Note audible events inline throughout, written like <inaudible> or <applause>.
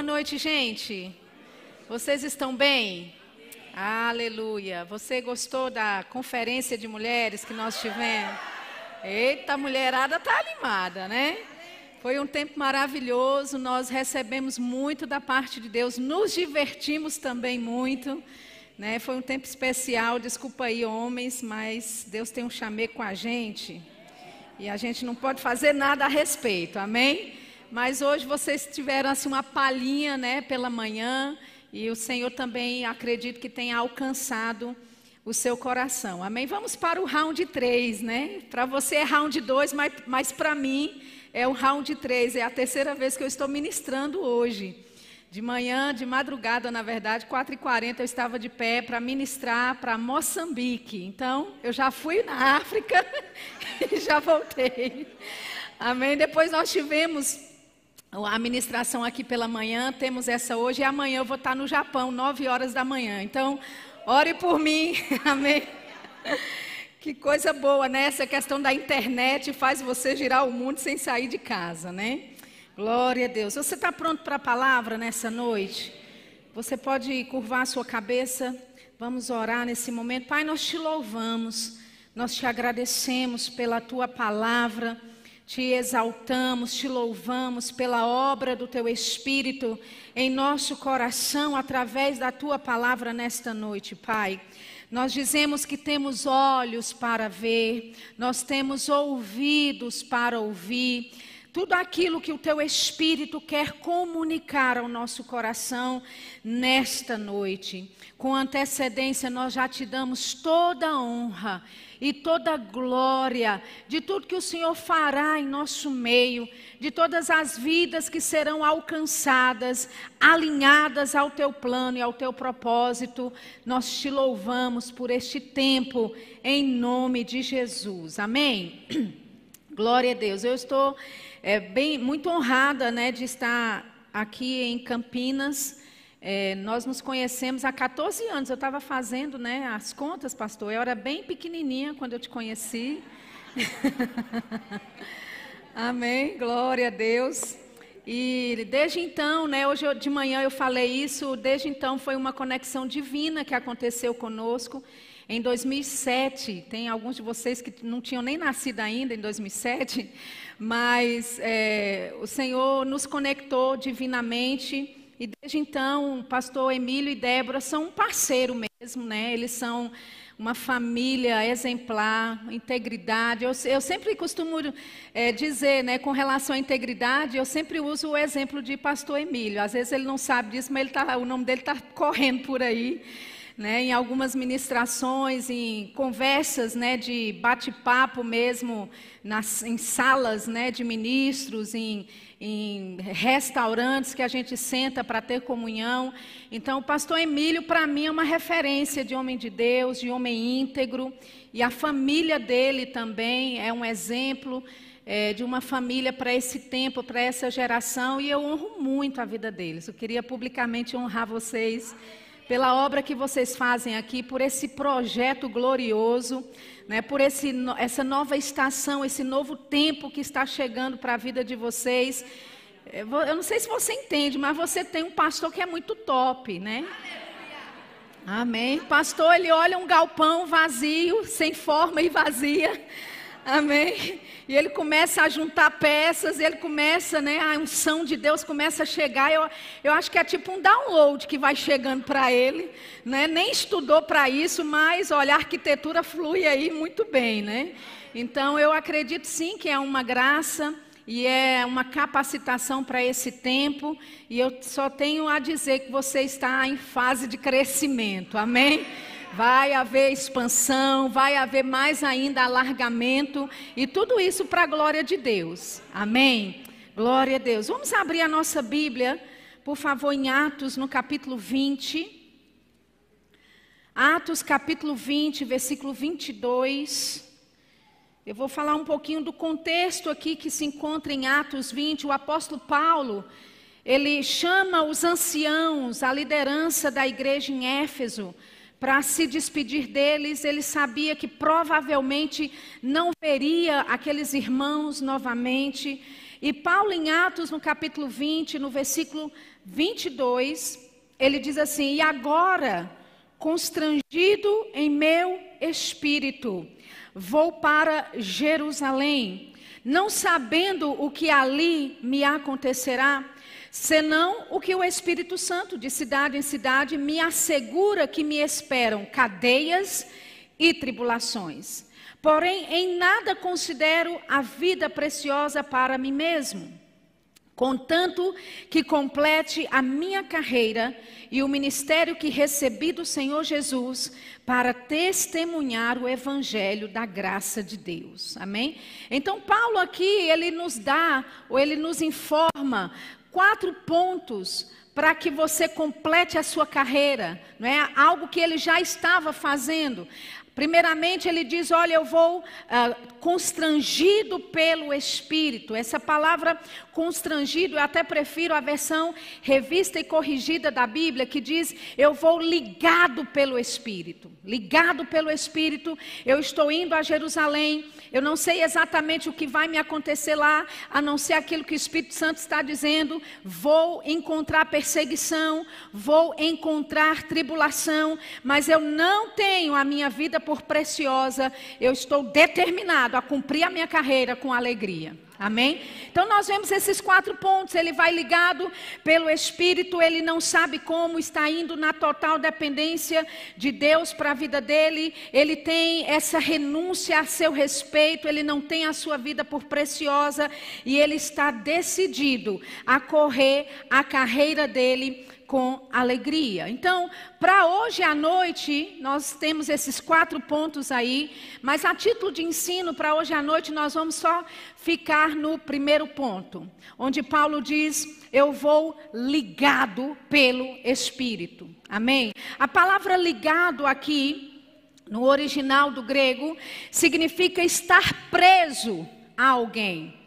Boa noite, gente. Vocês estão bem? Aleluia. Você gostou da conferência de mulheres que nós tivemos? Eita, a mulherada tá animada, né? Foi um tempo maravilhoso, nós recebemos muito da parte de Deus, nos divertimos também muito. Né? Foi um tempo especial, desculpa aí, homens, mas Deus tem um chamê com a gente e a gente não pode fazer nada a respeito, amém? Mas hoje vocês tiveram assim uma palhinha, né, pela manhã, e o Senhor também acredito que tenha alcançado o seu coração. Amém? Vamos para o round 3, né? Para você é round 2, mas, mas para mim é o round 3. É a terceira vez que eu estou ministrando hoje. De manhã, de madrugada, na verdade, 4h40 eu estava de pé para ministrar para Moçambique. Então, eu já fui na <laughs> África <laughs> e já voltei. Amém? Depois nós tivemos a administração aqui pela manhã, temos essa hoje, e amanhã eu vou estar no Japão, 9 horas da manhã. Então, ore por mim, <laughs> amém? Que coisa boa, né? Essa questão da internet faz você girar o mundo sem sair de casa, né? Glória a Deus. Você está pronto para a palavra nessa noite? Você pode curvar a sua cabeça. Vamos orar nesse momento. Pai, nós te louvamos, nós te agradecemos pela tua palavra te exaltamos, te louvamos pela obra do teu Espírito em nosso coração através da tua palavra nesta noite, Pai. Nós dizemos que temos olhos para ver, nós temos ouvidos para ouvir, tudo aquilo que o teu Espírito quer comunicar ao nosso coração nesta noite. Com antecedência, nós já te damos toda a honra e toda a glória de tudo que o Senhor fará em nosso meio, de todas as vidas que serão alcançadas, alinhadas ao teu plano e ao teu propósito. Nós te louvamos por este tempo, em nome de Jesus. Amém? <clears throat> Glória a Deus. Eu estou é, bem, muito honrada né, de estar aqui em Campinas. É, nós nos conhecemos há 14 anos. Eu estava fazendo né, as contas, pastor. Eu era bem pequenininha quando eu te conheci. <laughs> Amém. Glória a Deus. E desde então, né, hoje de manhã eu falei isso, desde então foi uma conexão divina que aconteceu conosco. Em 2007, tem alguns de vocês que não tinham nem nascido ainda em 2007, mas é, o Senhor nos conectou divinamente e desde então, o pastor Emílio e Débora são um parceiro mesmo, né? Eles são uma família exemplar, integridade. Eu, eu sempre costumo é, dizer, né, com relação à integridade, eu sempre uso o exemplo de pastor Emílio. Às vezes ele não sabe disso, mas tá, o nome dele está correndo por aí. Né, em algumas ministrações, em conversas né, de bate-papo mesmo, nas, em salas né, de ministros, em, em restaurantes que a gente senta para ter comunhão. Então, o pastor Emílio, para mim, é uma referência de homem de Deus, de homem íntegro, e a família dele também é um exemplo. É, de uma família para esse tempo, para essa geração, e eu honro muito a vida deles. Eu queria publicamente honrar vocês pela obra que vocês fazem aqui, por esse projeto glorioso, né, por esse, essa nova estação, esse novo tempo que está chegando para a vida de vocês. Eu não sei se você entende, mas você tem um pastor que é muito top, né? Amém. Pastor, ele olha um galpão vazio, sem forma e vazia. Amém. E ele começa a juntar peças, ele começa, né, a unção de Deus começa a chegar. Eu, eu acho que é tipo um download que vai chegando para ele, né? Nem estudou para isso, mas olha, a arquitetura flui aí muito bem, né? Então eu acredito sim que é uma graça e é uma capacitação para esse tempo, e eu só tenho a dizer que você está em fase de crescimento. Amém. Vai haver expansão, vai haver mais ainda alargamento e tudo isso para a glória de Deus. Amém? Glória a Deus. Vamos abrir a nossa Bíblia, por favor, em Atos, no capítulo 20. Atos, capítulo 20, versículo 22. Eu vou falar um pouquinho do contexto aqui que se encontra em Atos 20. O apóstolo Paulo, ele chama os anciãos, a liderança da igreja em Éfeso, para se despedir deles. Ele sabia que provavelmente não veria aqueles irmãos novamente. E Paulo, em Atos, no capítulo 20, no versículo 22, ele diz assim: E agora, constrangido em meu espírito, vou para Jerusalém, não sabendo o que ali me acontecerá senão o que o Espírito Santo, de cidade em cidade, me assegura que me esperam cadeias e tribulações. Porém, em nada considero a vida preciosa para mim mesmo, contanto que complete a minha carreira e o ministério que recebi do Senhor Jesus para testemunhar o evangelho da graça de Deus. Amém? Então Paulo aqui ele nos dá ou ele nos informa quatro pontos para que você complete a sua carreira, não é? Algo que ele já estava fazendo. Primeiramente, ele diz: Olha, eu vou uh, constrangido pelo Espírito. Essa palavra constrangido, eu até prefiro a versão revista e corrigida da Bíblia, que diz: Eu vou ligado pelo Espírito. Ligado pelo Espírito, eu estou indo a Jerusalém. Eu não sei exatamente o que vai me acontecer lá, a não ser aquilo que o Espírito Santo está dizendo. Vou encontrar perseguição, vou encontrar tribulação, mas eu não tenho a minha vida por preciosa, eu estou determinado a cumprir a minha carreira com alegria. Amém? Então nós vemos esses quatro pontos. Ele vai ligado pelo Espírito, ele não sabe como, está indo na total dependência de Deus para a vida dele. Ele tem essa renúncia a seu respeito, ele não tem a sua vida por preciosa e ele está decidido a correr a carreira dele com alegria. Então, para hoje à noite, nós temos esses quatro pontos aí, mas a título de ensino, para hoje à noite, nós vamos só ficar no primeiro ponto, onde Paulo diz: Eu vou ligado pelo Espírito. Amém? A palavra ligado aqui, no original do grego, significa estar preso a alguém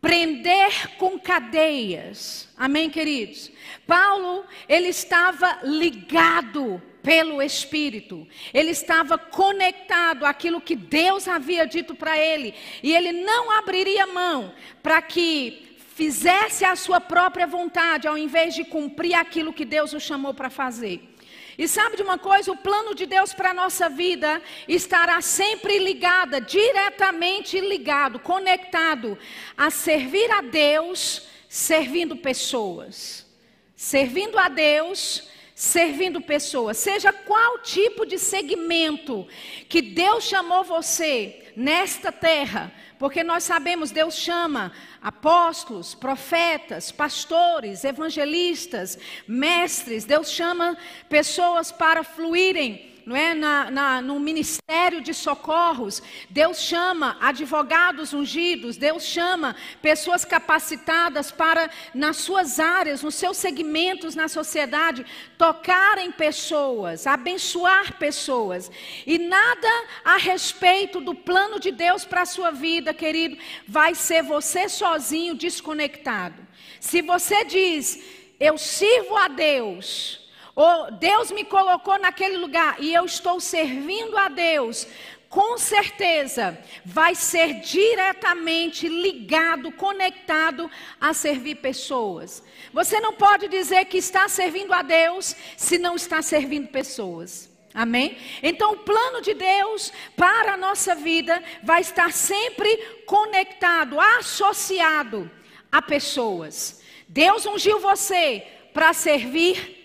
prender com cadeias. Amém, queridos? Paulo, ele estava ligado pelo Espírito. Ele estava conectado àquilo que Deus havia dito para ele, e ele não abriria mão para que fizesse a sua própria vontade, ao invés de cumprir aquilo que Deus o chamou para fazer. E sabe de uma coisa? O plano de Deus para a nossa vida estará sempre ligada, diretamente ligado, conectado a servir a Deus, servindo pessoas. Servindo a Deus, servindo pessoas. Seja qual tipo de segmento que Deus chamou você nesta terra porque nós sabemos, Deus chama apóstolos, profetas, pastores, evangelistas, mestres, Deus chama pessoas para fluírem não é? Na, na, no ministério de socorros, Deus chama advogados ungidos, Deus chama pessoas capacitadas para, nas suas áreas, nos seus segmentos na sociedade, tocarem pessoas, abençoar pessoas. E nada a respeito do plano de Deus para a sua vida, querido, vai ser você sozinho desconectado. Se você diz, eu sirvo a Deus, ou Deus me colocou naquele lugar e eu estou servindo a Deus, com certeza vai ser diretamente ligado, conectado a servir pessoas. Você não pode dizer que está servindo a Deus se não está servindo pessoas. Amém? Então, o plano de Deus para a nossa vida vai estar sempre conectado, associado a pessoas. Deus ungiu você para servir pessoas.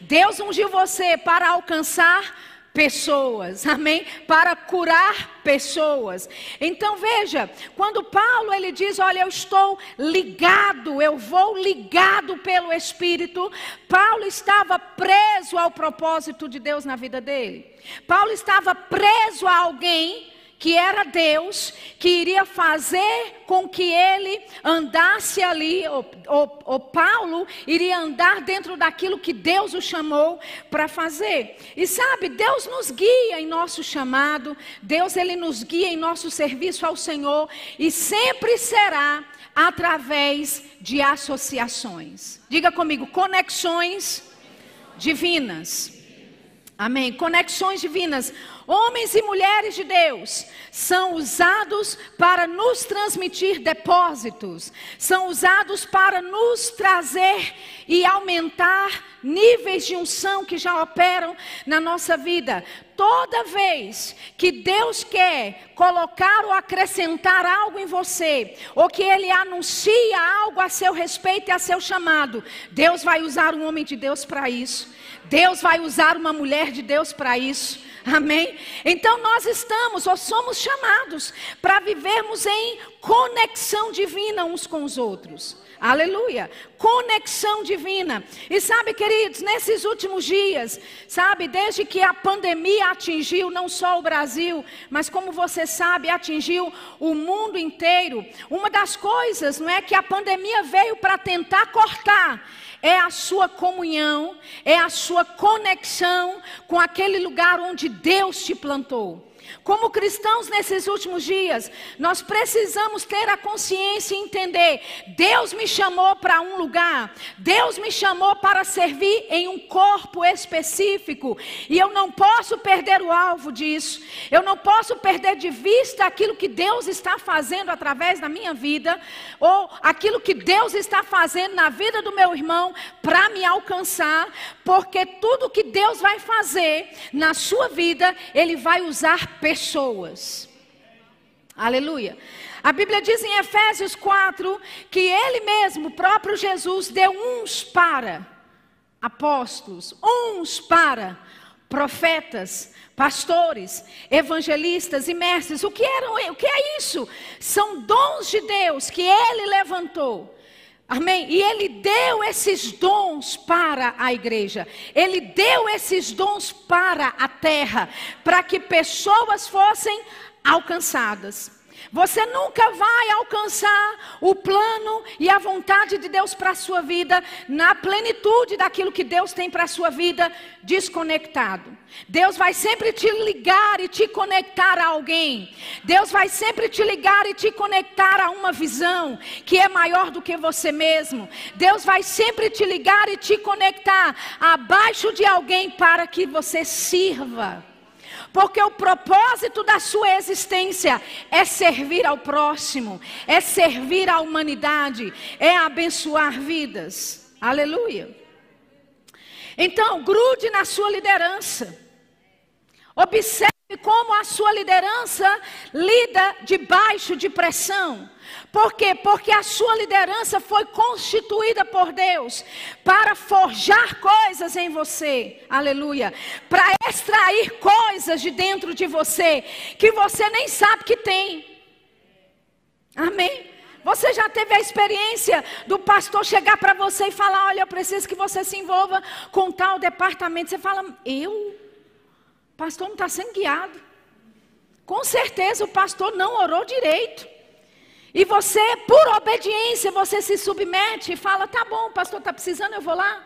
Deus ungiu você para alcançar pessoas, amém? Para curar pessoas. Então veja, quando Paulo ele diz, olha, eu estou ligado, eu vou ligado pelo Espírito, Paulo estava preso ao propósito de Deus na vida dele. Paulo estava preso a alguém que era Deus, que iria fazer com que ele andasse ali, o Paulo iria andar dentro daquilo que Deus o chamou para fazer. E sabe, Deus nos guia em nosso chamado, Deus ele nos guia em nosso serviço ao Senhor e sempre será através de associações. Diga comigo, conexões divinas. Amém. Conexões divinas. Homens e mulheres de Deus são usados para nos transmitir depósitos, são usados para nos trazer e aumentar níveis de unção que já operam na nossa vida. Toda vez que Deus quer colocar ou acrescentar algo em você, ou que Ele anuncia algo a seu respeito e a seu chamado, Deus vai usar um homem de Deus para isso. Deus vai usar uma mulher de Deus para isso. Amém? Então nós estamos ou somos chamados para vivermos em conexão divina uns com os outros. Aleluia. Conexão divina. E sabe, queridos, nesses últimos dias, sabe, desde que a pandemia atingiu não só o Brasil, mas como você sabe, atingiu o mundo inteiro. Uma das coisas, não é que a pandemia veio para tentar cortar é a sua comunhão, é a sua conexão com aquele lugar onde Deus te plantou. Como cristãos nesses últimos dias, nós precisamos ter a consciência e entender: Deus me chamou para um lugar, Deus me chamou para servir em um corpo específico, e eu não posso perder o alvo disso, eu não posso perder de vista aquilo que Deus está fazendo através da minha vida, ou aquilo que Deus está fazendo na vida do meu irmão para me alcançar, porque tudo que Deus vai fazer na sua vida, Ele vai usar pessoas. Aleluia. A Bíblia diz em Efésios 4 que Ele mesmo, próprio Jesus, deu uns para apóstolos, uns para profetas, pastores, evangelistas e mestres. O que eram? O que é isso? São dons de Deus que Ele levantou Amém? E Ele deu esses dons para a igreja, Ele deu esses dons para a terra, para que pessoas fossem alcançadas. Você nunca vai alcançar o plano e a vontade de Deus para a sua vida, na plenitude daquilo que Deus tem para a sua vida, desconectado. Deus vai sempre te ligar e te conectar a alguém. Deus vai sempre te ligar e te conectar a uma visão que é maior do que você mesmo. Deus vai sempre te ligar e te conectar abaixo de alguém para que você sirva. Porque o propósito da sua existência é servir ao próximo, é servir à humanidade, é abençoar vidas. Aleluia. Então, grude na sua liderança. Observe como a sua liderança lida debaixo de pressão. Por quê? Porque a sua liderança foi constituída por Deus para forjar coisas em você, aleluia, para extrair coisas de dentro de você que você nem sabe que tem. Amém? Você já teve a experiência do pastor chegar para você e falar: Olha, eu preciso que você se envolva com tal departamento. Você fala: Eu? Pastor não está sendo guiado. Com certeza o pastor não orou direito. E você, por obediência, você se submete e fala: tá bom, o pastor está precisando, eu vou lá.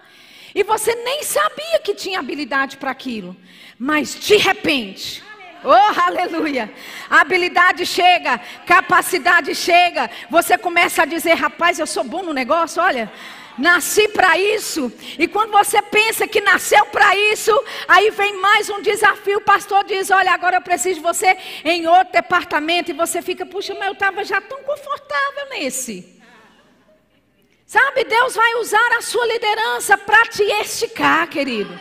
E você nem sabia que tinha habilidade para aquilo. Mas de repente, oh aleluia, a habilidade chega, capacidade chega. Você começa a dizer: rapaz, eu sou bom no negócio, olha. Nasci para isso. E quando você pensa que nasceu para isso, aí vem mais um desafio. O pastor diz: Olha, agora eu preciso de você em outro departamento. E você fica, puxa, mas eu estava já tão confortável nesse. Sabe, Deus vai usar a sua liderança para te esticar, querido.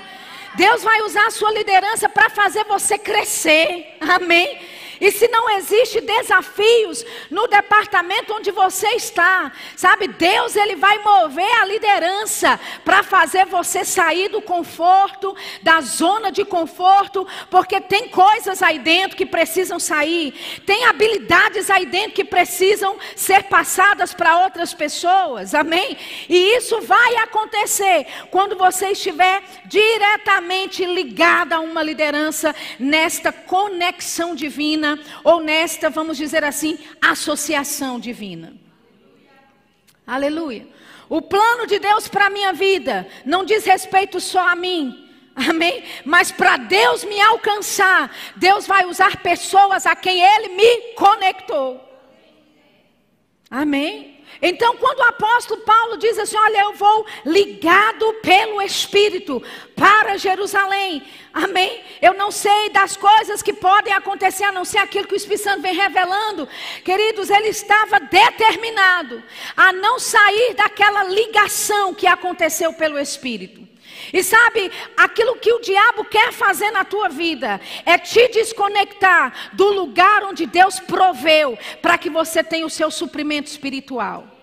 Deus vai usar a sua liderança para fazer você crescer. Amém. E se não existe desafios no departamento onde você está, sabe, Deus ele vai mover a liderança para fazer você sair do conforto, da zona de conforto, porque tem coisas aí dentro que precisam sair, tem habilidades aí dentro que precisam ser passadas para outras pessoas. Amém? E isso vai acontecer quando você estiver diretamente ligado a uma liderança nesta conexão divina divina, ou nesta, vamos dizer assim, associação divina. Aleluia. O plano de Deus para a minha vida não diz respeito só a mim. <laughs> Amém? Mas para Deus me alcançar, Deus vai usar pessoas a quem Ele me conectou. Amém? Então, quando o apóstolo Paulo diz assim: Olha, eu vou ligado pelo Espírito para Jerusalém, amém? Eu não sei das coisas que podem acontecer, a não ser aquilo que o Espírito Santo vem revelando. Queridos, ele estava determinado a não sair daquela ligação que aconteceu pelo Espírito. E sabe, aquilo que o diabo quer fazer na tua vida é te desconectar do lugar onde Deus proveu para que você tenha o seu suprimento espiritual.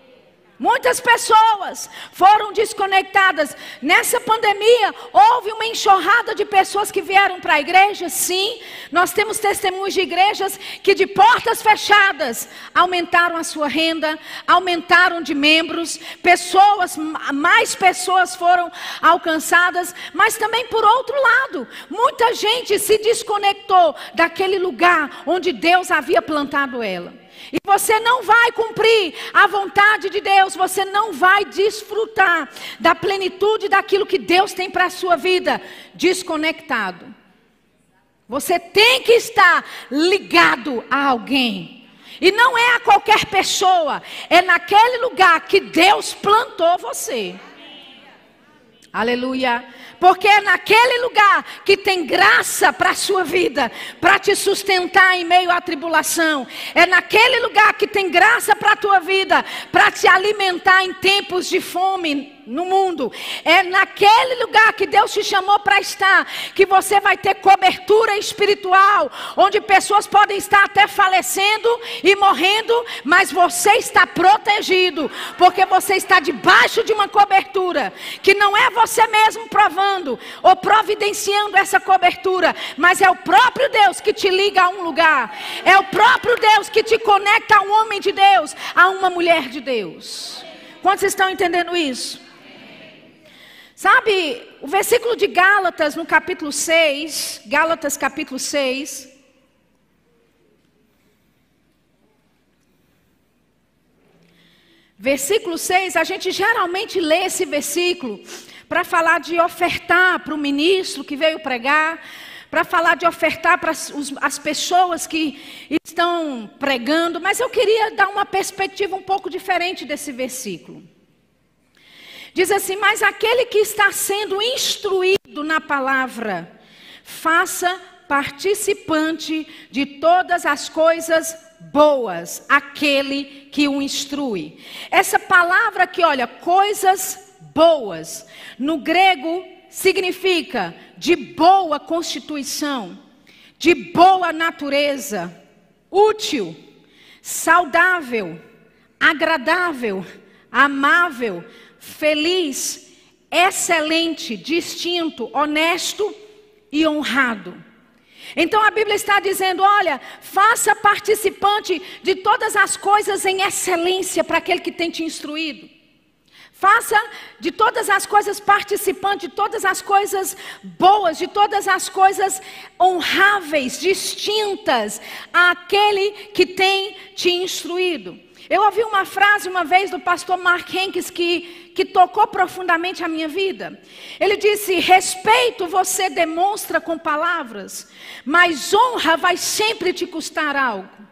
Muitas pessoas foram desconectadas. Nessa pandemia, houve uma enxurrada de pessoas que vieram para a igreja. Sim, nós temos testemunhos de igrejas que, de portas fechadas, aumentaram a sua renda, aumentaram de membros, pessoas, mais pessoas foram alcançadas. Mas também, por outro lado, muita gente se desconectou daquele lugar onde Deus havia plantado ela. E você não vai cumprir a vontade de Deus, você não vai desfrutar da plenitude daquilo que Deus tem para a sua vida, desconectado. Você tem que estar ligado a alguém. E não é a qualquer pessoa, é naquele lugar que Deus plantou você. Aleluia. Porque é naquele lugar que tem graça para a sua vida, para te sustentar em meio à tribulação. É naquele lugar que tem graça para a tua vida, para te alimentar em tempos de fome no mundo. É naquele lugar que Deus te chamou para estar que você vai ter cobertura espiritual, onde pessoas podem estar até falecendo e morrendo, mas você está protegido, porque você está debaixo de uma cobertura que não é você mesmo provando ou providenciando essa cobertura, mas é o próprio Deus que te liga a um lugar. É o próprio Deus que te conecta a um homem de Deus, a uma mulher de Deus. Quantos estão entendendo isso? Sabe, o versículo de Gálatas, no capítulo 6, Gálatas capítulo 6. Versículo 6, a gente geralmente lê esse versículo para falar de ofertar para o ministro que veio pregar, para falar de ofertar para as, as pessoas que estão pregando, mas eu queria dar uma perspectiva um pouco diferente desse versículo. Diz assim: Mas aquele que está sendo instruído na palavra, faça participante de todas as coisas boas, aquele que o instrui. Essa palavra que, olha, coisas boas, no grego significa de boa constituição, de boa natureza, útil, saudável, agradável, amável feliz, excelente, distinto, honesto e honrado. Então a Bíblia está dizendo: olha, faça participante de todas as coisas em excelência para aquele que tem te instruído. Faça de todas as coisas participante, de todas as coisas boas, de todas as coisas honráveis, distintas àquele que tem te instruído. Eu ouvi uma frase uma vez do pastor Mark Henkes que, que tocou profundamente a minha vida. Ele disse: respeito você demonstra com palavras, mas honra vai sempre te custar algo.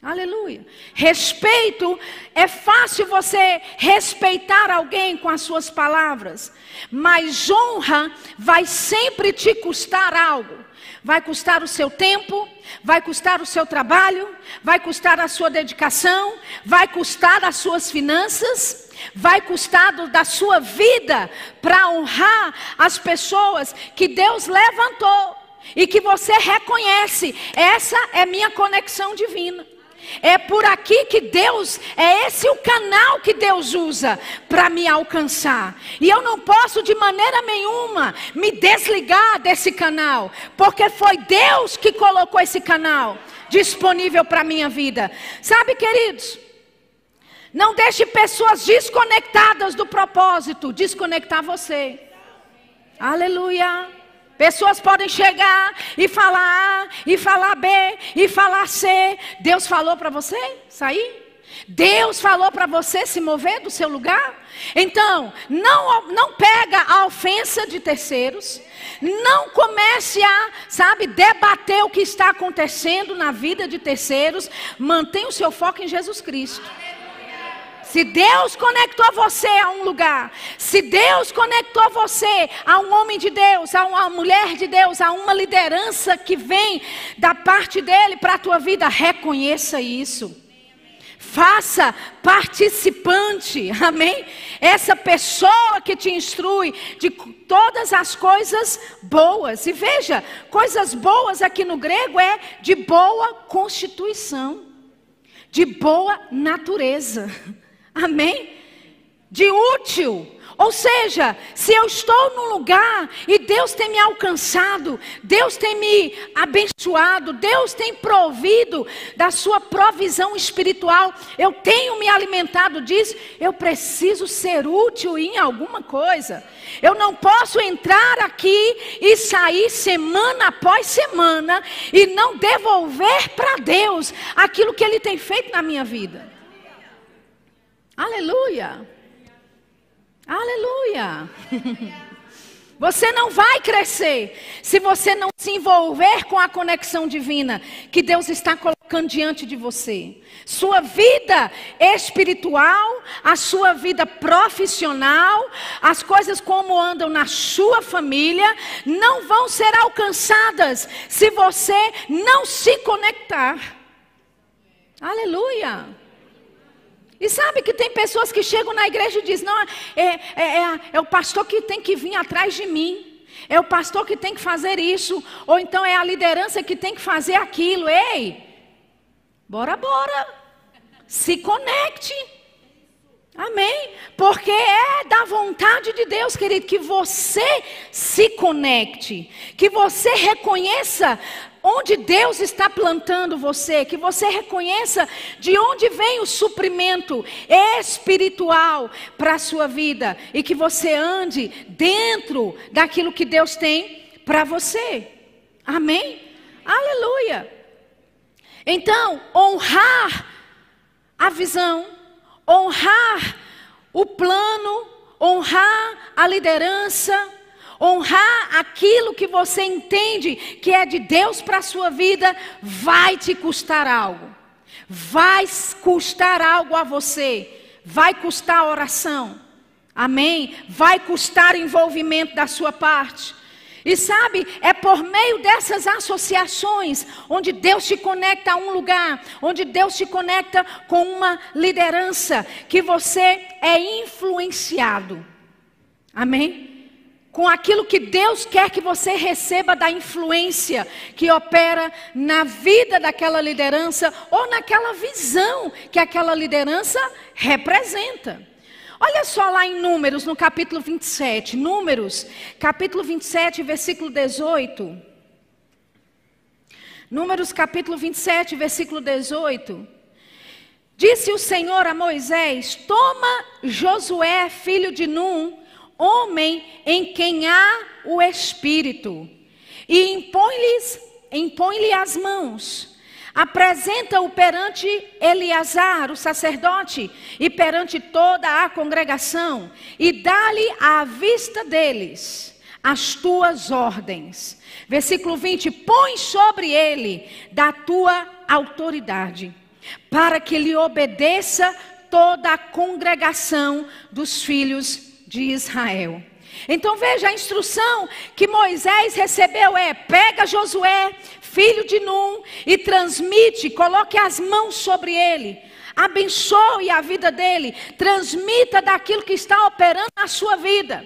Aleluia. Respeito, é fácil você respeitar alguém com as suas palavras, mas honra vai sempre te custar algo. Vai custar o seu tempo, vai custar o seu trabalho, vai custar a sua dedicação, vai custar as suas finanças, vai custar da sua vida para honrar as pessoas que Deus levantou e que você reconhece. Essa é minha conexão divina. É por aqui que Deus, é esse o canal que Deus usa para me alcançar. E eu não posso de maneira nenhuma me desligar desse canal, porque foi Deus que colocou esse canal disponível para a minha vida. Sabe, queridos? Não deixe pessoas desconectadas do propósito desconectar você. Aleluia. Pessoas podem chegar e falar A, e falar B, e falar C. Deus falou para você sair? Deus falou para você se mover do seu lugar? Então, não, não pega a ofensa de terceiros. Não comece a, sabe, debater o que está acontecendo na vida de terceiros. Mantenha o seu foco em Jesus Cristo. Se Deus conectou você a um lugar, se Deus conectou você a um homem de Deus, a uma mulher de Deus, a uma liderança que vem da parte dele para a tua vida, reconheça isso. Faça participante, <laughs> amém? Essa pessoa que te instrui de todas as coisas boas. E veja, coisas boas aqui no grego é de boa constituição, de boa natureza, <laughs> amém? De útil, ou seja, se eu estou num lugar e Deus tem me alcançado, Deus tem me abençoado, Deus tem provido da sua provisão espiritual, eu tenho me alimentado disso, eu preciso ser útil em alguma coisa. Eu não posso entrar aqui e sair semana após semana e não devolver para Deus aquilo que Ele tem feito na minha vida. Aleluia. Aleluia! <laughs> Você não vai crescer se você não se envolver com a conexão divina que Deus está colocando diante de você. Sua vida espiritual, a sua vida profissional, as coisas como andam na sua família, não vão ser alcançadas se você não se conectar. Aleluia! E sabe que tem pessoas que chegam na igreja e dizem: não, é, é, é, é, o pastor que tem que vir atrás de mim. É o pastor que tem que fazer isso. Ou então é a liderança que tem que fazer aquilo. Ei, bora, bora. Se conecte. Amém? Porque é da vontade de Deus, querido, que você se conecte, que você reconheça onde Deus está plantando você, que você reconheça de onde vem o suprimento espiritual para a sua vida e que você ande dentro daquilo que Deus tem para você. Amém? Aleluia. Então, honrar a visão, honrar o plano, honrar a liderança, honrar aquilo que você entende que é de Deus para a sua vida, vai te custar algo. Vai custar algo a você. Vai custar oração. Amém? Vai custar envolvimento da sua parte. E sabe, é por meio dessas associações, onde Deus te conecta a um lugar, onde Deus te conecta com uma liderança, que você é influenciado. Amém? Com aquilo que Deus quer que você receba da influência que opera na vida daquela liderança ou naquela visão que aquela liderança representa. Olha só lá em Números, no capítulo 27. Números, capítulo 27, versículo 18. Números, capítulo 27, versículo 18. Disse o Senhor a Moisés: Toma Josué, filho de Num, homem em quem há o Espírito, e impõe-lhes, impõe-lhe as mãos. Apresenta-o perante Eleazar, o sacerdote, e perante toda a congregação, e dá-lhe à vista deles as tuas ordens. Versículo 20: Põe sobre ele da tua autoridade, para que lhe obedeça toda a congregação dos filhos de Israel. Então veja, a instrução que Moisés recebeu é: pega Josué, filho de Num, e transmite, coloque as mãos sobre ele, abençoe a vida dele, transmita daquilo que está operando na sua vida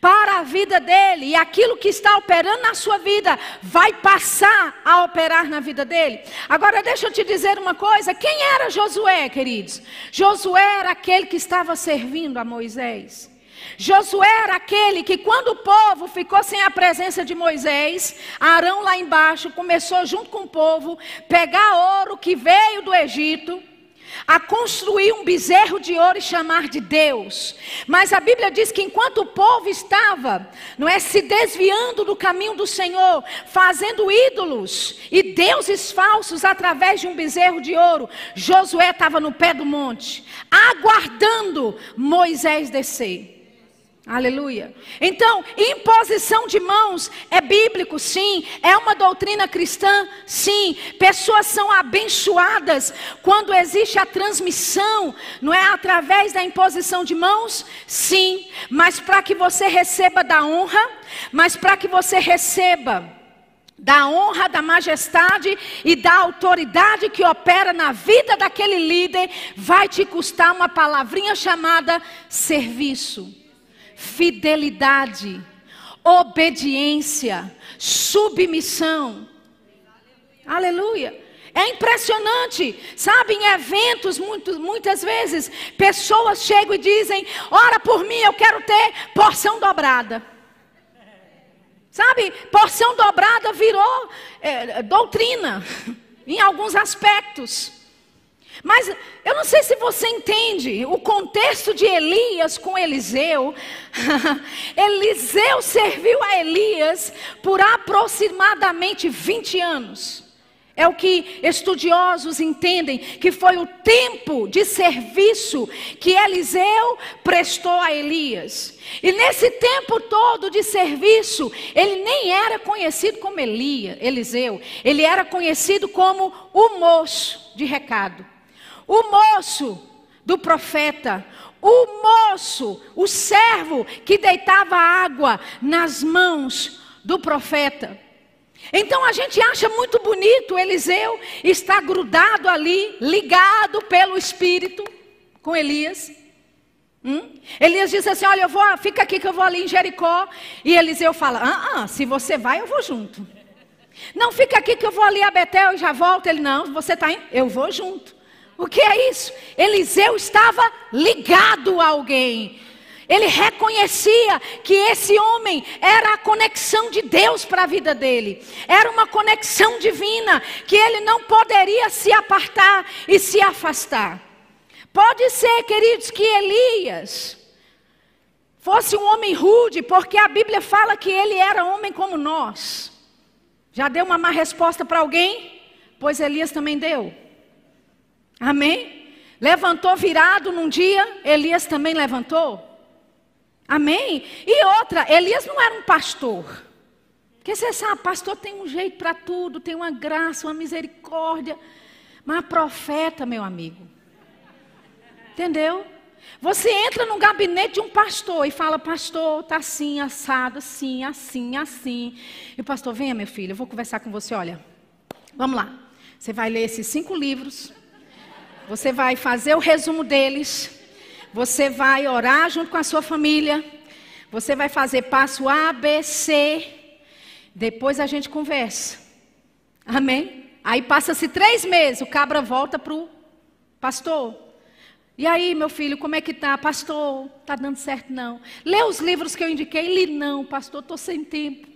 para a vida dele, e aquilo que está operando na sua vida vai passar a operar na vida dele. Agora, deixa eu te dizer uma coisa: quem era Josué, queridos? Josué era aquele que estava servindo a Moisés. Josué era aquele que, quando o povo ficou sem a presença de Moisés, Arão lá embaixo começou, junto com o povo, pegar ouro que veio do Egito a construir um bezerro de ouro e chamar de Deus. Mas a Bíblia diz que enquanto o povo estava, não é se desviando do caminho do Senhor, fazendo ídolos e deuses falsos através de um bezerro de ouro, Josué estava no pé do monte, aguardando Moisés descer. Aleluia. Então, imposição de mãos é bíblico, sim. É uma doutrina cristã, sim. Pessoas são abençoadas quando existe a transmissão, não é através da imposição de mãos? Sim. Mas para que você receba da honra, mas para que você receba da honra, da majestade e da autoridade que opera na vida daquele líder, vai te custar uma palavrinha chamada serviço fidelidade, obediência, submissão. Aleluia. É impressionante, sabe? Em eventos, muito, muitas vezes, pessoas chegam e dizem: Ora por mim, eu quero ter porção dobrada. Sabe? Porção dobrada virou é, doutrina, <laughs> em alguns aspectos. Mas eu não sei se você entende o contexto de Elias com Eliseu. <laughs> Eliseu serviu a Elias por aproximadamente 20 anos. É o que estudiosos entendem que foi o tempo de serviço que Eliseu prestou a Elias. E nesse tempo todo de serviço, ele nem era conhecido como Elia, Eliseu, ele era conhecido como o moço de recado. O moço do profeta, o moço, o servo que deitava água nas mãos do profeta. Então a gente acha muito bonito Eliseu estar grudado ali, ligado pelo Espírito com Elias. Hum? Elias disse assim: Olha, eu vou, fica aqui que eu vou ali em Jericó. E Eliseu fala: Ah, ah se você vai, eu vou junto. Não, fica aqui que eu vou ali a Betel e já volto. Ele: Não, você está indo? Eu vou junto. O que é isso? Eliseu estava ligado a alguém. Ele reconhecia que esse homem era a conexão de Deus para a vida dele. Era uma conexão divina que ele não poderia se apartar e se afastar. Pode ser, queridos, que Elias fosse um homem rude, porque a Bíblia fala que ele era homem como nós. Já deu uma má resposta para alguém? Pois Elias também deu. Amém? Levantou virado num dia, Elias também levantou. Amém? E outra, Elias não era um pastor. Porque você sabe, pastor tem um jeito para tudo, tem uma graça, uma misericórdia. Mas profeta, meu amigo. Entendeu? Você entra no gabinete de um pastor e fala, pastor, está assim, assado, assim, assim, assim. E o pastor, venha, meu filho, eu vou conversar com você, olha. Vamos lá. Você vai ler esses cinco livros. Você vai fazer o resumo deles. Você vai orar junto com a sua família. Você vai fazer passo A, B, C. Depois a gente conversa. Amém? Aí passa-se três meses, o cabra volta para o pastor. E aí, meu filho, como é que tá? Pastor, tá dando certo não. Lê os livros que eu indiquei? Li não, pastor, estou sem tempo.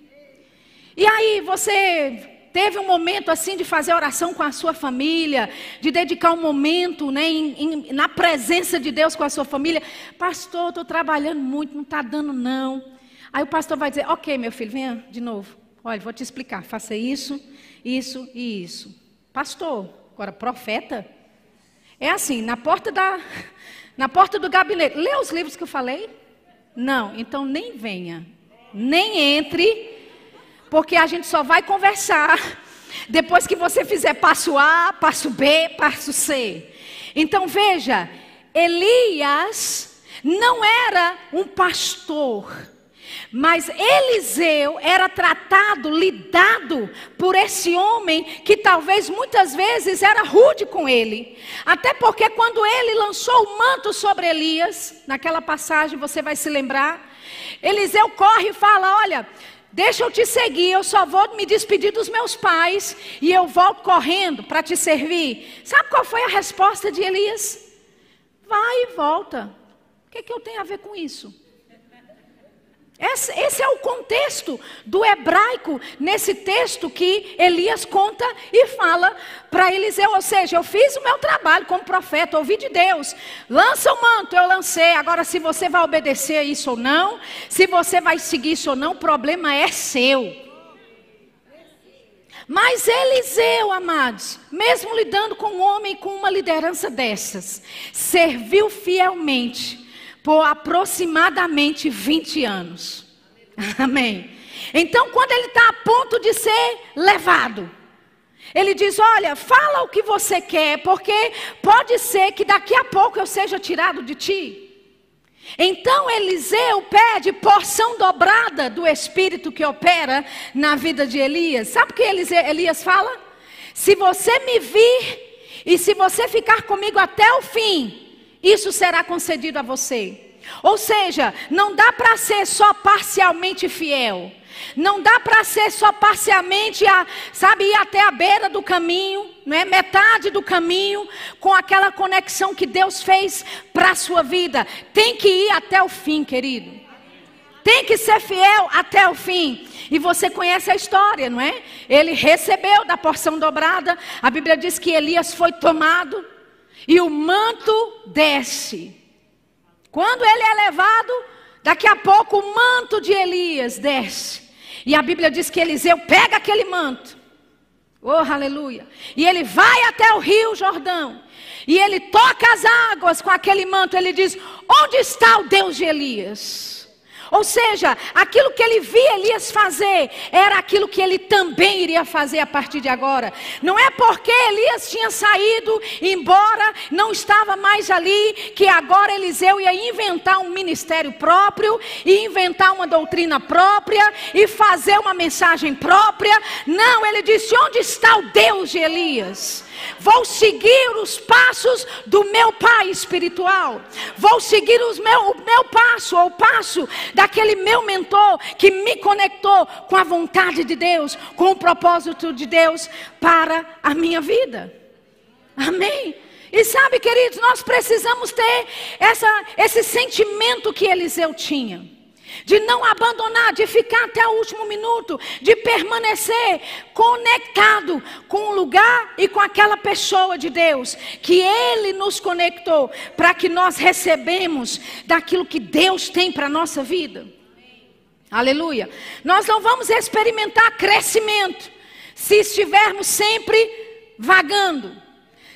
E aí, você teve um momento assim de fazer oração com a sua família, de dedicar um momento né, em, em, na presença de Deus com a sua família. Pastor, estou trabalhando muito, não está dando não. Aí o pastor vai dizer, ok, meu filho, venha de novo. Olha, vou te explicar, faça isso, isso e isso. Pastor, agora profeta, é assim, na porta da, na porta do gabinete. Lê os livros que eu falei? Não, então nem venha, nem entre porque a gente só vai conversar depois que você fizer passo A, passo B, passo C. Então veja, Elias não era um pastor. Mas Eliseu era tratado, lidado por esse homem que talvez muitas vezes era rude com ele. Até porque quando ele lançou o manto sobre Elias, naquela passagem você vai se lembrar, Eliseu corre e fala: Olha, Deixa eu te seguir, eu só vou me despedir dos meus pais e eu volto correndo para te servir. Sabe qual foi a resposta de Elias? Vai e volta. O que, que eu tenho a ver com isso? Esse, é o contexto do hebraico nesse texto que Elias conta e fala para Eliseu. Ou seja, eu fiz o meu trabalho como profeta, ouvi de Deus. Lança o manto, eu lancei. Agora, se você vai obedecer a isso ou não, se você vai seguir isso ou não, o problema é seu. Mas Eliseu, amados, mesmo lidando com um homem com uma liderança dessas, serviu fielmente por aproximadamente 20 anos. Amém. Então, quando ele está a ponto de ser levado, ele diz: Olha, fala o que você quer, porque pode ser que daqui a pouco eu seja tirado de ti. Então Eliseu pede porção dobrada do Espírito que opera na vida de Elias. Sabe o que Elias fala? Se você me vir e se você ficar comigo até o fim, isso será concedido a você. Ou seja, não dá para ser só parcialmente fiel. Não dá para ser só parcialmente, a, sabe, ir até a beira do caminho, não é? metade do caminho, com aquela conexão que Deus fez para a sua vida. Tem que ir até o fim, querido. Tem que ser fiel até o fim. E você conhece a história, não é? Ele recebeu da porção dobrada. A Bíblia diz que Elias foi tomado e o manto desce. Quando ele é levado, daqui a pouco o manto de Elias desce. E a Bíblia diz que Eliseu pega aquele manto. Oh, aleluia. E ele vai até o rio Jordão. E ele toca as águas com aquele manto. Ele diz: Onde está o Deus de Elias? Ou seja, aquilo que ele via Elias fazer era aquilo que ele também iria fazer a partir de agora. Não é porque Elias tinha saído embora, não estava mais ali, que agora Eliseu ia inventar um ministério próprio, e inventar uma doutrina própria, e fazer uma mensagem própria. Não, ele disse: onde está o Deus de Elias? Vou seguir os passos do meu pai espiritual. Vou seguir os meu, o meu passo, ou o passo daquele meu mentor que me conectou com a vontade de Deus, com o propósito de Deus para a minha vida. Amém. E sabe, queridos, nós precisamos ter essa, esse sentimento que Eliseu tinha de não abandonar, de ficar até o último minuto, de permanecer conectado com o lugar e com aquela pessoa de Deus que Ele nos conectou para que nós recebemos daquilo que Deus tem para a nossa vida. Aleluia. Nós não vamos experimentar crescimento se estivermos sempre vagando,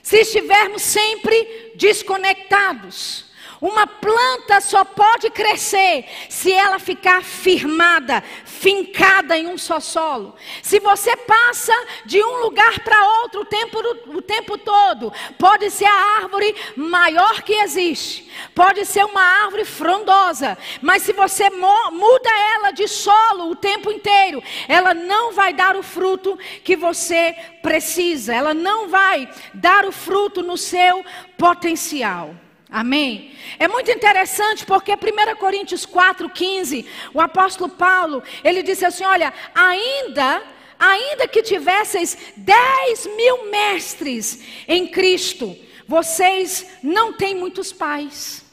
se estivermos sempre desconectados. Uma planta só pode crescer se ela ficar firmada, fincada em um só solo. Se você passa de um lugar para outro o tempo, o tempo todo, pode ser a árvore maior que existe, pode ser uma árvore frondosa, mas se você muda ela de solo o tempo inteiro, ela não vai dar o fruto que você precisa, ela não vai dar o fruto no seu potencial. Amém? É muito interessante porque 1 Coríntios 4,15, o apóstolo Paulo, ele disse assim: olha, ainda, ainda que tivesseis 10 mil mestres em Cristo, vocês não têm muitos pais.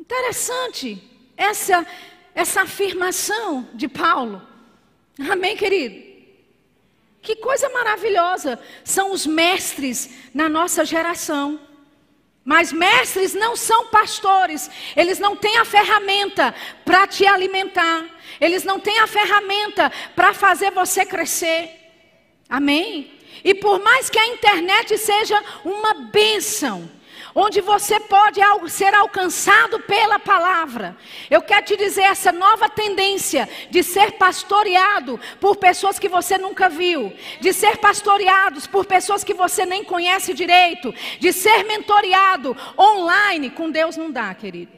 Interessante essa, essa afirmação de Paulo. Amém, querido? Que coisa maravilhosa são os mestres na nossa geração. Mas mestres não são pastores, eles não têm a ferramenta para te alimentar, eles não têm a ferramenta para fazer você crescer. Amém? E por mais que a internet seja uma bênção, onde você pode ser alcançado pela palavra. Eu quero te dizer essa nova tendência de ser pastoreado por pessoas que você nunca viu, de ser pastoreados por pessoas que você nem conhece direito, de ser mentoreado online com Deus não dá, querido.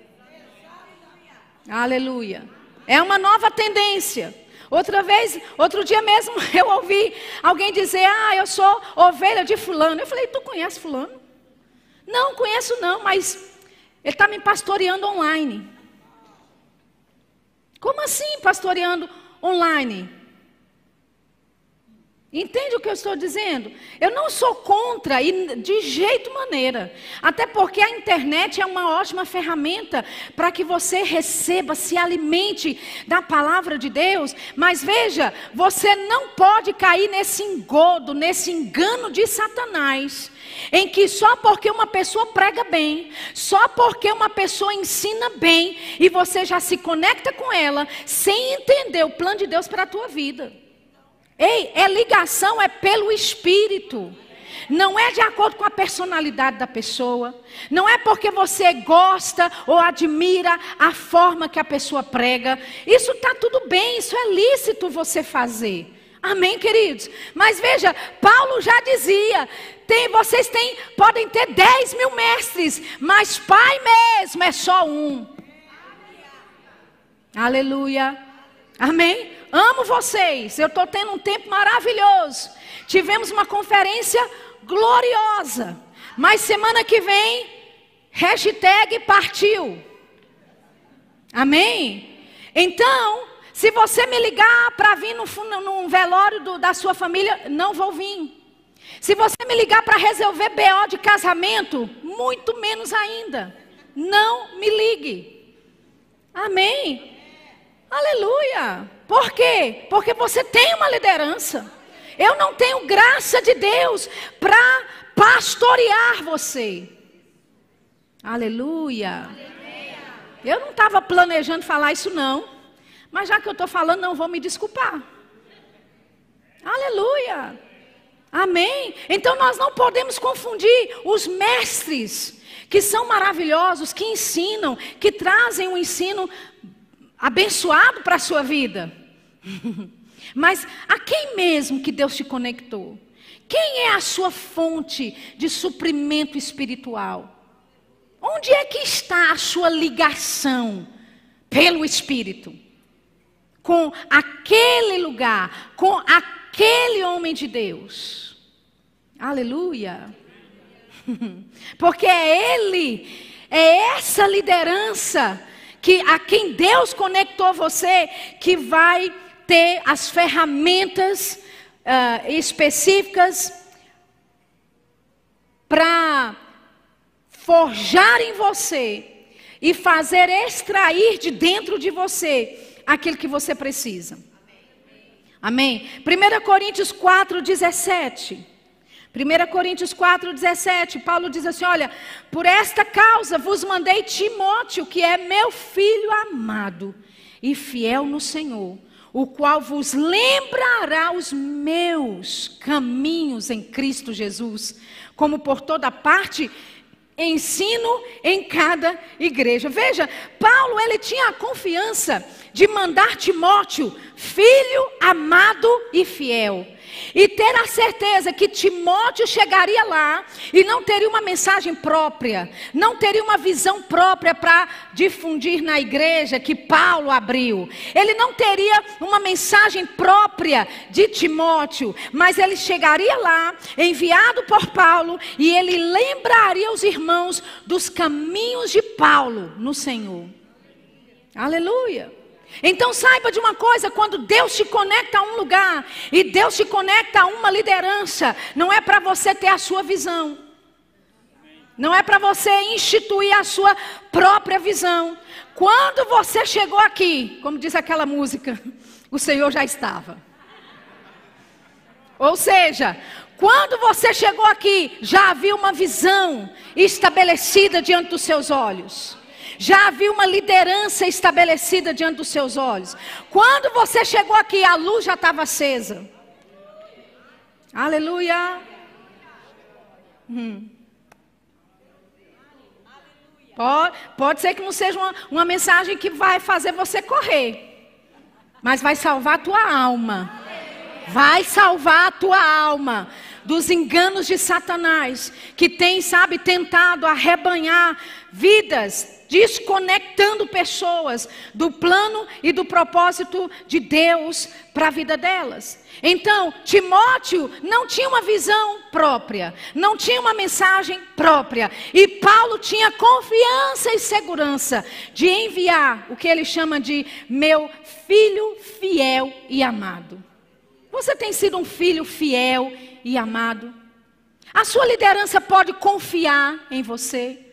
Aleluia. É uma nova tendência. Outra vez, outro dia mesmo, <laughs> eu ouvi alguém dizer: Ah, eu sou ovelha de Fulano. Eu falei: Tu conhece Fulano? Não, conheço não, mas ele está me pastoreando online. Como assim pastoreando online? Entende o que eu estou dizendo? Eu não sou contra e de jeito maneira. Até porque a internet é uma ótima ferramenta para que você receba, se alimente da palavra de Deus. Mas veja, você não pode cair nesse engodo, nesse engano de Satanás em que só porque uma pessoa prega bem, só porque uma pessoa ensina bem, e você já se conecta com ela, sem entender o plano de Deus para a tua vida. Ei, é ligação, é pelo Espírito. não é de acordo com a personalidade da pessoa, não é porque você gosta ou admira a forma que a pessoa prega. Isso está tudo bem, isso é lícito você fazer. Amém, queridos? Mas veja, Paulo já dizia: tem, vocês têm, podem ter 10 mil mestres, mas pai mesmo é só um. Aleluia. Amém? Amo vocês. Eu estou tendo um tempo maravilhoso. Tivemos uma conferência gloriosa. Mas semana que vem, hashtag partiu. Amém? Então, se você me ligar para vir no, no velório do, da sua família, não vou vir. Se você me ligar para resolver BO de casamento, muito menos ainda. Não me ligue. Amém? Aleluia. Por quê? Porque você tem uma liderança. Eu não tenho graça de Deus para pastorear você. Aleluia. Eu não estava planejando falar isso, não. Mas já que eu estou falando, não vou me desculpar. Aleluia. Amém. Então nós não podemos confundir os mestres, que são maravilhosos, que ensinam, que trazem um ensino abençoado para a sua vida. <laughs> Mas a quem mesmo que Deus te conectou? Quem é a sua fonte de suprimento espiritual? Onde é que está a sua ligação pelo Espírito? Com aquele lugar, com aquele homem de Deus. Aleluia. <laughs> Porque é Ele, é essa liderança que a quem Deus conectou você, que vai ter as ferramentas uh, específicas para forjar em você e fazer extrair de dentro de você aquilo que você precisa. Amém? 1 Coríntios 4, 17. 1 Coríntios 4, 17, Paulo diz assim: Olha, por esta causa vos mandei Timóteo, que é meu filho amado e fiel no Senhor, o qual vos lembrará os meus caminhos em Cristo Jesus, como por toda parte ensino em cada igreja. Veja, Paulo ele tinha a confiança de mandar Timóteo, filho amado e fiel e ter a certeza que Timóteo chegaria lá e não teria uma mensagem própria, não teria uma visão própria para difundir na igreja que Paulo abriu. Ele não teria uma mensagem própria de Timóteo, mas ele chegaria lá, enviado por Paulo, e ele lembraria os irmãos dos caminhos de Paulo no Senhor. Aleluia. Então saiba de uma coisa: quando Deus te conecta a um lugar e Deus te conecta a uma liderança, não é para você ter a sua visão, não é para você instituir a sua própria visão. Quando você chegou aqui, como diz aquela música, <laughs> o Senhor já estava. Ou seja, quando você chegou aqui, já havia uma visão estabelecida diante dos seus olhos. Já havia uma liderança estabelecida diante dos seus olhos. Quando você chegou aqui, a luz já estava acesa. Aleluia. Hum. Pode, pode ser que não seja uma, uma mensagem que vai fazer você correr, mas vai salvar a tua alma. Vai salvar a tua alma dos enganos de Satanás, que tem, sabe, tentado arrebanhar vidas desconectando pessoas do plano e do propósito de Deus para a vida delas. Então, Timóteo não tinha uma visão própria, não tinha uma mensagem própria, e Paulo tinha confiança e segurança de enviar o que ele chama de meu filho fiel e amado. Você tem sido um filho fiel e amado? A sua liderança pode confiar em você?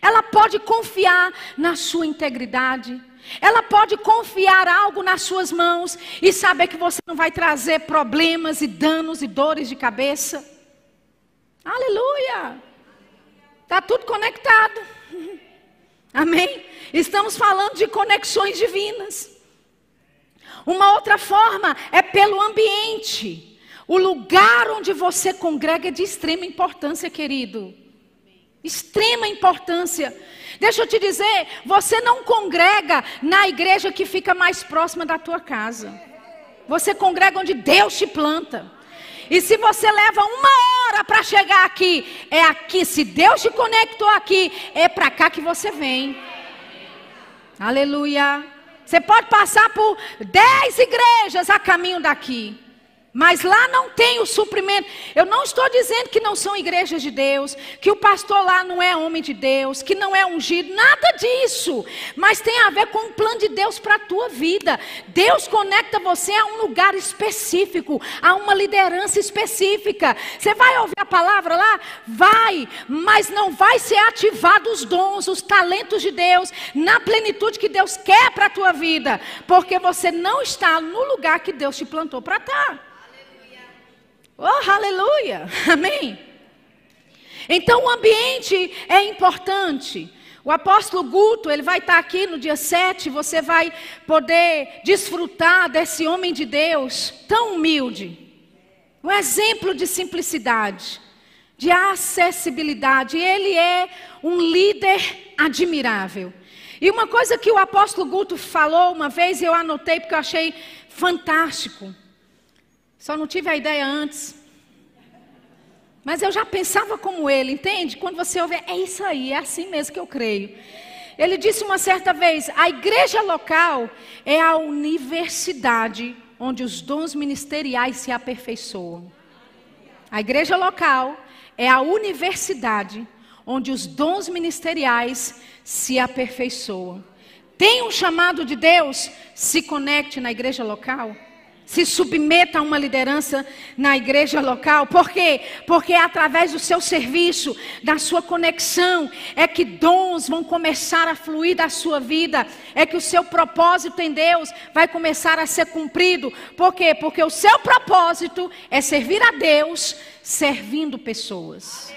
Ela pode confiar na sua integridade. Ela pode confiar algo nas suas mãos e saber que você não vai trazer problemas e danos e dores de cabeça. Aleluia! Está tudo conectado. <laughs> Amém? Estamos falando de conexões divinas. Uma outra forma é pelo ambiente. O lugar onde você congrega é de extrema importância, querido. Extrema importância. Deixa eu te dizer, você não congrega na igreja que fica mais próxima da tua casa. Você congrega onde Deus te planta. E se você leva uma hora para chegar aqui, é aqui. Se Deus te conectou aqui, é para cá que você vem. Aleluia. Você pode passar por dez igrejas a caminho daqui. Mas lá não tem o suprimento. Eu não estou dizendo que não são igrejas de Deus, que o pastor lá não é homem de Deus, que não é ungido, nada disso. Mas tem a ver com o plano de Deus para a tua vida. Deus conecta você a um lugar específico, a uma liderança específica. Você vai ouvir a palavra lá? Vai, mas não vai ser ativado os dons, os talentos de Deus na plenitude que Deus quer para a tua vida, porque você não está no lugar que Deus te plantou para estar. Oh, aleluia! <laughs> Amém! Então o ambiente é importante. O apóstolo Guto, ele vai estar aqui no dia 7, você vai poder desfrutar desse homem de Deus tão humilde. Um exemplo de simplicidade, de acessibilidade. Ele é um líder admirável. E uma coisa que o apóstolo Guto falou uma vez, eu anotei porque eu achei fantástico. Só não tive a ideia antes. Mas eu já pensava como ele, entende? Quando você ouve, é isso aí, é assim mesmo que eu creio. Ele disse uma certa vez: a igreja local é a universidade onde os dons ministeriais se aperfeiçoam. A igreja local é a universidade onde os dons ministeriais se aperfeiçoam. Tem um chamado de Deus? Se conecte na igreja local se submeta a uma liderança na igreja local. Por quê? Porque é através do seu serviço, da sua conexão, é que dons vão começar a fluir da sua vida. É que o seu propósito em Deus vai começar a ser cumprido. Por quê? Porque o seu propósito é servir a Deus servindo pessoas.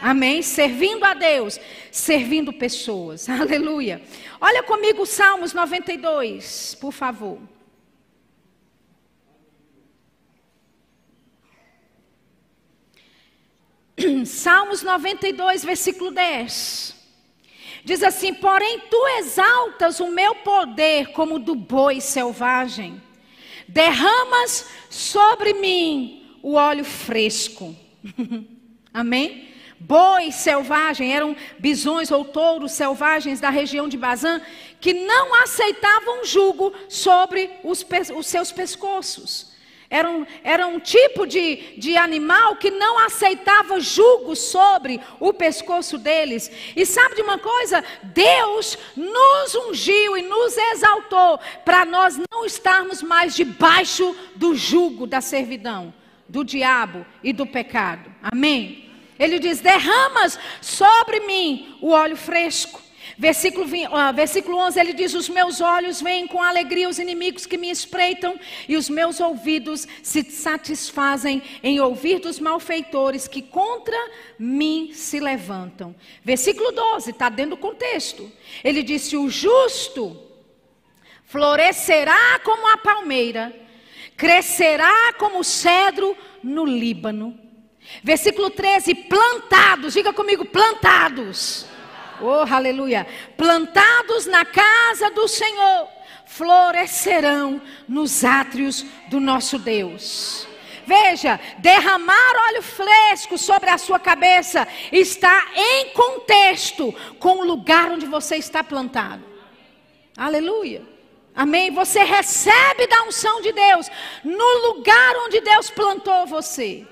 Amém? Servindo a Deus, servindo pessoas. <laughs> Aleluia. Olha comigo Salmos 92, por favor. <clears throat> Salmos 92, versículo 10. Diz assim: Porém, tu exaltas o meu poder como do boi selvagem, derramas sobre mim o óleo fresco. <laughs> Amém? Boi selvagem eram bisões ou touros selvagens da região de Bazã que não aceitavam jugo sobre os, os seus pescoços. Era um, era um tipo de, de animal que não aceitava jugo sobre o pescoço deles. E sabe de uma coisa? Deus nos ungiu e nos exaltou para nós não estarmos mais debaixo do jugo da servidão, do diabo e do pecado. Amém? Ele diz: derramas sobre mim o óleo fresco Versículo, 20, uh, versículo 11, ele diz: Os meus olhos veem com alegria os inimigos que me espreitam, e os meus ouvidos se satisfazem em ouvir dos malfeitores que contra mim se levantam. Versículo 12, está dentro do contexto. Ele disse: O justo florescerá como a palmeira, crescerá como o cedro no Líbano. Versículo 13: Plantados, diga comigo, plantados Oh, aleluia! Plantados na casa do Senhor, florescerão nos átrios do nosso Deus. Veja, derramar óleo fresco sobre a sua cabeça está em contexto com o lugar onde você está plantado. Aleluia. Amém? Você recebe da unção de Deus no lugar onde Deus plantou você.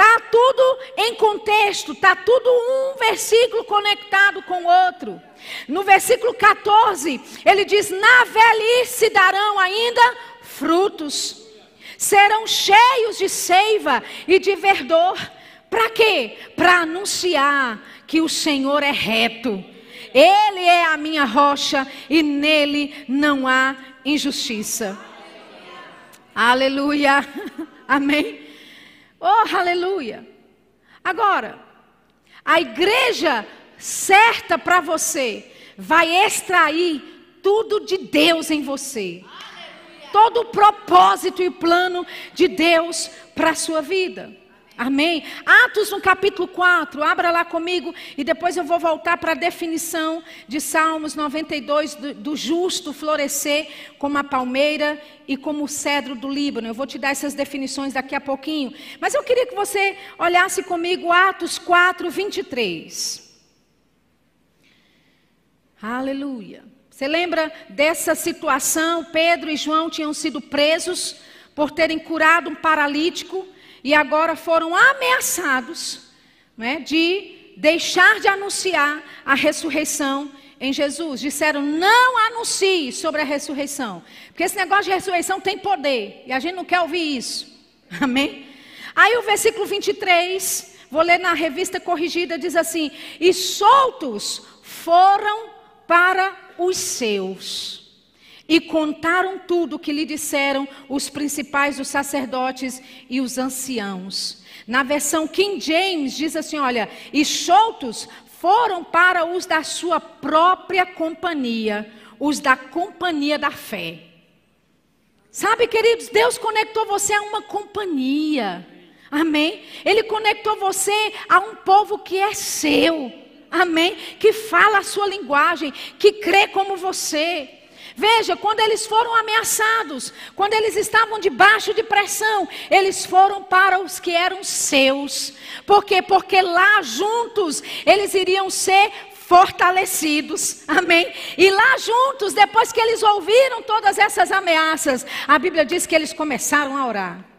Está tudo em contexto, está tudo um versículo conectado com o outro. No versículo 14, ele diz: Na velhice darão ainda frutos, serão cheios de seiva e de verdor. Para quê? Para anunciar que o Senhor é reto. Ele é a minha rocha e nele não há injustiça. Aleluia. <laughs> Amém. Oh, aleluia! Agora, a igreja certa para você vai extrair tudo de Deus em você. todo o propósito e plano de Deus para a sua vida. Amém? Atos no capítulo 4, abra lá comigo e depois eu vou voltar para a definição de Salmos 92 do, do, justo florescer como a palmeira e como o cedro do Líbano. Eu vou te dar essas definições daqui a pouquinho. Mas eu queria que você olhasse comigo Atos 4, 23. Aleluia. Você lembra dessa situação? Pedro e João tinham sido presos por terem curado um paralítico e agora foram ameaçados né, de deixar de anunciar a ressurreição em Jesus. Disseram: não anuncie sobre a ressurreição, porque esse negócio de ressurreição tem poder e a gente não quer ouvir isso. <laughs> Amém? Aí o versículo 23, vou ler na revista corrigida, diz assim: E soltos foram para os seus e contaram tudo o que lhe disseram os principais dos sacerdotes e os anciãos. Na versão King James diz assim: olha, e soltos foram para os da sua própria companhia, os da companhia da fé. Sabe, queridos, Deus conectou você a uma companhia. Amém? Ele conectou você a um povo que é seu. Amém? Que fala a sua linguagem, que crê como você. Veja, quando eles foram ameaçados, quando eles estavam debaixo de pressão, eles foram para os que eram seus. Por quê? Porque lá juntos eles iriam ser fortalecidos. Amém? E lá juntos, depois que eles ouviram todas essas ameaças, a Bíblia diz que eles começaram a orar.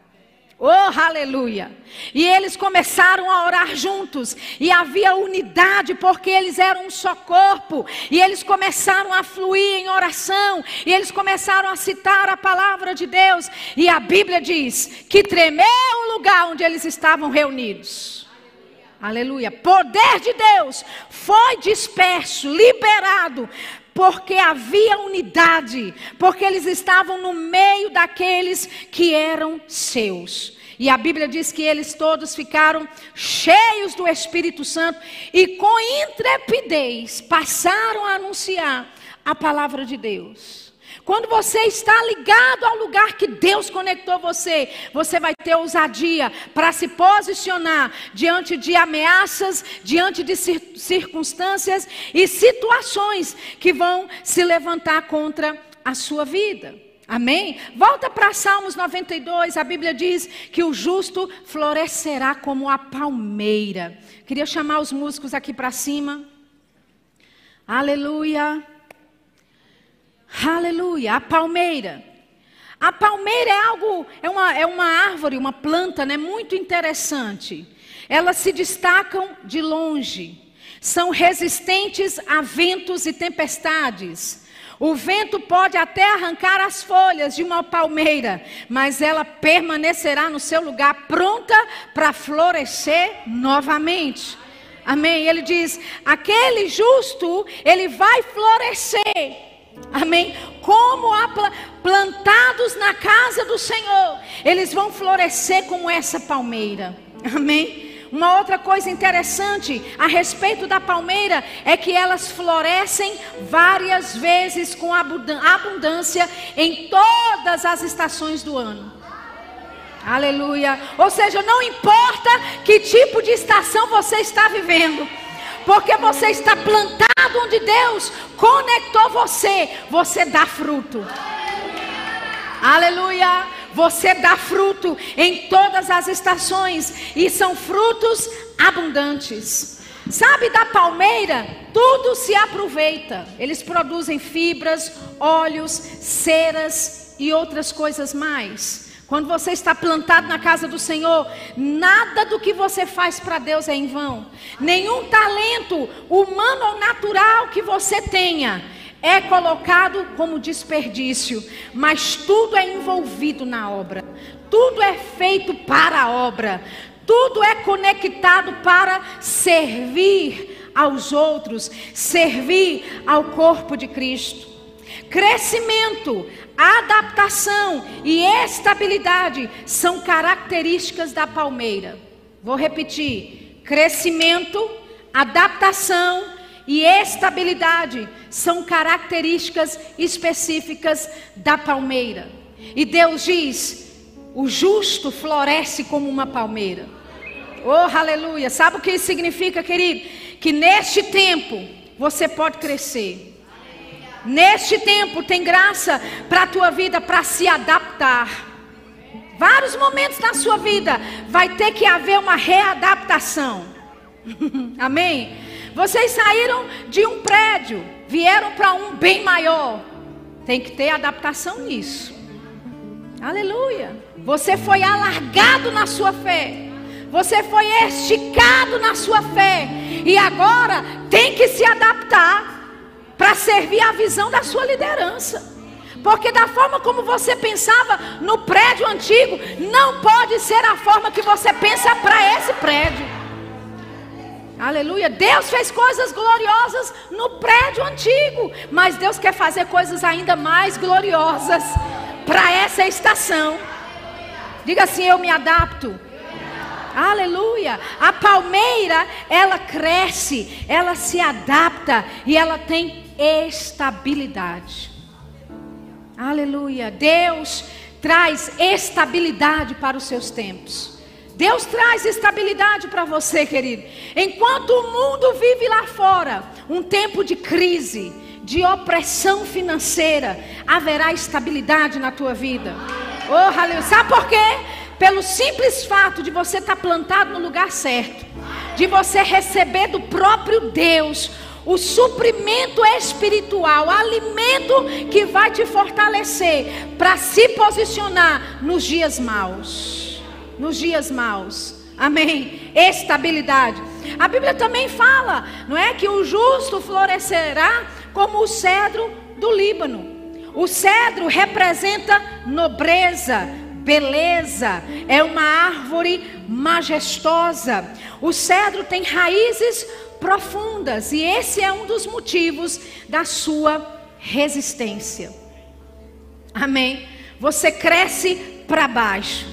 Oh, aleluia! E eles começaram a orar juntos, e havia unidade, porque eles eram um só corpo, e eles começaram a fluir em oração, e eles começaram a citar a palavra de Deus, e a Bíblia diz que tremeu o lugar onde eles estavam reunidos. Aleluia. Poder de Deus foi disperso, liberado porque havia unidade, porque eles estavam no meio daqueles que eram seus. E a Bíblia diz que eles todos ficaram cheios do Espírito Santo e com intrepidez passaram a anunciar a palavra de Deus. Quando você está ligado ao lugar que Deus conectou você, você vai ter ousadia para se posicionar diante de ameaças, diante de circunstâncias e situações que vão se levantar contra a sua vida. Amém? Volta para Salmos 92, a Bíblia diz que o justo florescerá como a palmeira. Queria chamar os músicos aqui para cima. Aleluia. Aleluia, a palmeira. A palmeira é algo, é uma, é uma árvore, uma planta né, muito interessante. Elas se destacam de longe, são resistentes a ventos e tempestades. O vento pode até arrancar as folhas de uma palmeira, mas ela permanecerá no seu lugar, pronta para florescer novamente. Amém? Ele diz: aquele justo, ele vai florescer Amém? Como plantados na casa do Senhor, eles vão florescer como essa palmeira. Amém? Uma outra coisa interessante a respeito da palmeira é que elas florescem várias vezes com abundância em todas as estações do ano. Aleluia. Ou seja, não importa que tipo de estação você está vivendo. Porque você está plantado onde Deus conectou você, você dá fruto. Aleluia. Você dá fruto em todas as estações e são frutos abundantes. Sabe da palmeira? Tudo se aproveita. Eles produzem fibras, óleos, ceras e outras coisas mais. Quando você está plantado na casa do Senhor, nada do que você faz para Deus é em vão. Nenhum talento humano ou natural que você tenha é colocado como desperdício, mas tudo é envolvido na obra. Tudo é feito para a obra. Tudo é conectado para servir aos outros, servir ao corpo de Cristo. Crescimento, adaptação e estabilidade são características da palmeira. Vou repetir: crescimento, adaptação e estabilidade são características específicas da palmeira. E Deus diz: o justo floresce como uma palmeira. Oh, aleluia. Sabe o que isso significa, querido? Que neste tempo você pode crescer. Neste tempo tem graça para a tua vida para se adaptar. Vários momentos na sua vida vai ter que haver uma readaptação. <laughs> Amém? Vocês saíram de um prédio, vieram para um bem maior. Tem que ter adaptação nisso. Aleluia. Você foi alargado na sua fé. Você foi esticado na sua fé. E agora tem que se adaptar para servir a visão da sua liderança. Porque da forma como você pensava no prédio antigo, não pode ser a forma que você pensa para esse prédio. Aleluia. Deus fez coisas gloriosas no prédio antigo, mas Deus quer fazer coisas ainda mais gloriosas para essa estação. Diga assim: eu me adapto. Aleluia. A palmeira, ela cresce, ela se adapta e ela tem estabilidade. Aleluia. Deus traz estabilidade para os seus tempos. Deus traz estabilidade para você, querido. Enquanto o mundo vive lá fora, um tempo de crise, de opressão financeira, haverá estabilidade na tua vida. Oh, aleluia. Sabe por quê? Pelo simples fato de você estar plantado no lugar certo, de você receber do próprio Deus o suprimento espiritual, alimento que vai te fortalecer para se posicionar nos dias maus. Nos dias maus. Amém. Estabilidade. A Bíblia também fala, não é que o justo florescerá como o cedro do Líbano. O cedro representa nobreza, beleza, é uma árvore majestosa. O cedro tem raízes profundas e esse é um dos motivos da sua resistência. Amém. Você cresce para baixo.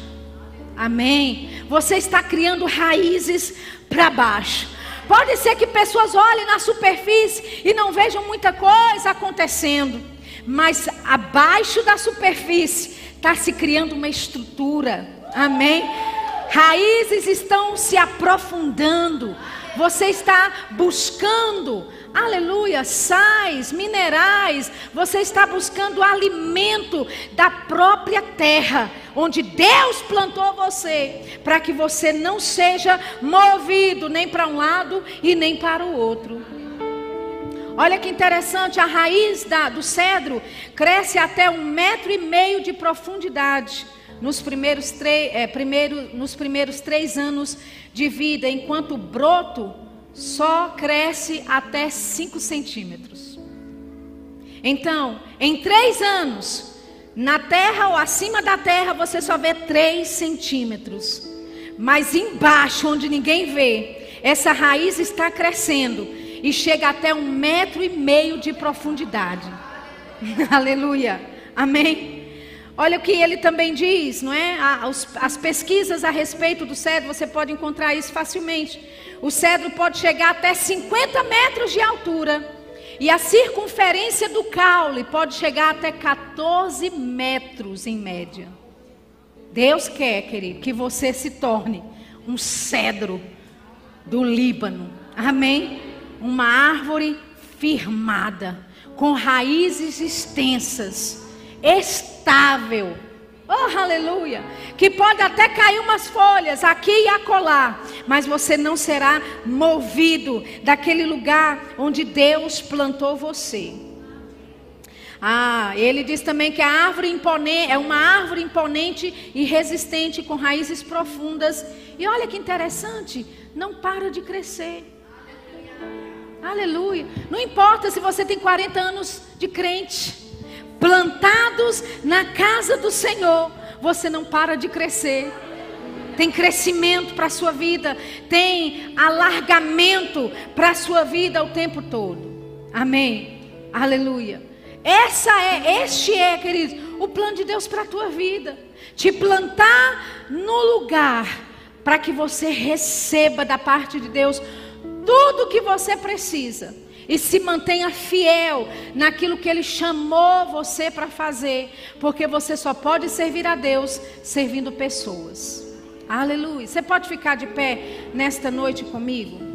Amém. Você está criando raízes para baixo. Pode ser que pessoas olhem na superfície e não vejam muita coisa acontecendo, mas abaixo da superfície está se criando uma estrutura. Amém? Raízes estão se aprofundando. Você está buscando, aleluia, sais, minerais. Você está buscando alimento da própria terra, onde Deus plantou você, para que você não seja movido nem para um lado e nem para o outro. Olha que interessante, a raiz da, do cedro cresce até um metro e meio de profundidade nos primeiros, é, primeiro, nos primeiros três anos de vida, enquanto o broto só cresce até 5 centímetros. Então, em três anos, na terra ou acima da terra, você só vê 3 centímetros. Mas embaixo, onde ninguém vê, essa raiz está crescendo e chega até um metro e meio de profundidade. <laughs> Aleluia. Amém. Olha o que ele também diz, não é? As pesquisas a respeito do cedro, você pode encontrar isso facilmente. O cedro pode chegar até 50 metros de altura. E a circunferência do caule pode chegar até 14 metros em média. Deus quer, querido, que você se torne um cedro do Líbano. Amém? uma árvore firmada, com raízes extensas, estável. Oh, aleluia! Que pode até cair umas folhas aqui e acolá, mas você não será movido daquele lugar onde Deus plantou você. Ah, ele diz também que a árvore imponente é uma árvore imponente e resistente com raízes profundas. E olha que interessante, não para de crescer. Aleluia. Não importa se você tem 40 anos de crente, plantados na casa do Senhor, você não para de crescer. Tem crescimento para a sua vida, tem alargamento para a sua vida o tempo todo. Amém. Aleluia. Essa é, este é, queridos, o plano de Deus para a tua vida. Te plantar no lugar para que você receba da parte de Deus tudo que você precisa. E se mantenha fiel naquilo que Ele chamou você para fazer, porque você só pode servir a Deus servindo pessoas. Aleluia. Você pode ficar de pé nesta noite comigo?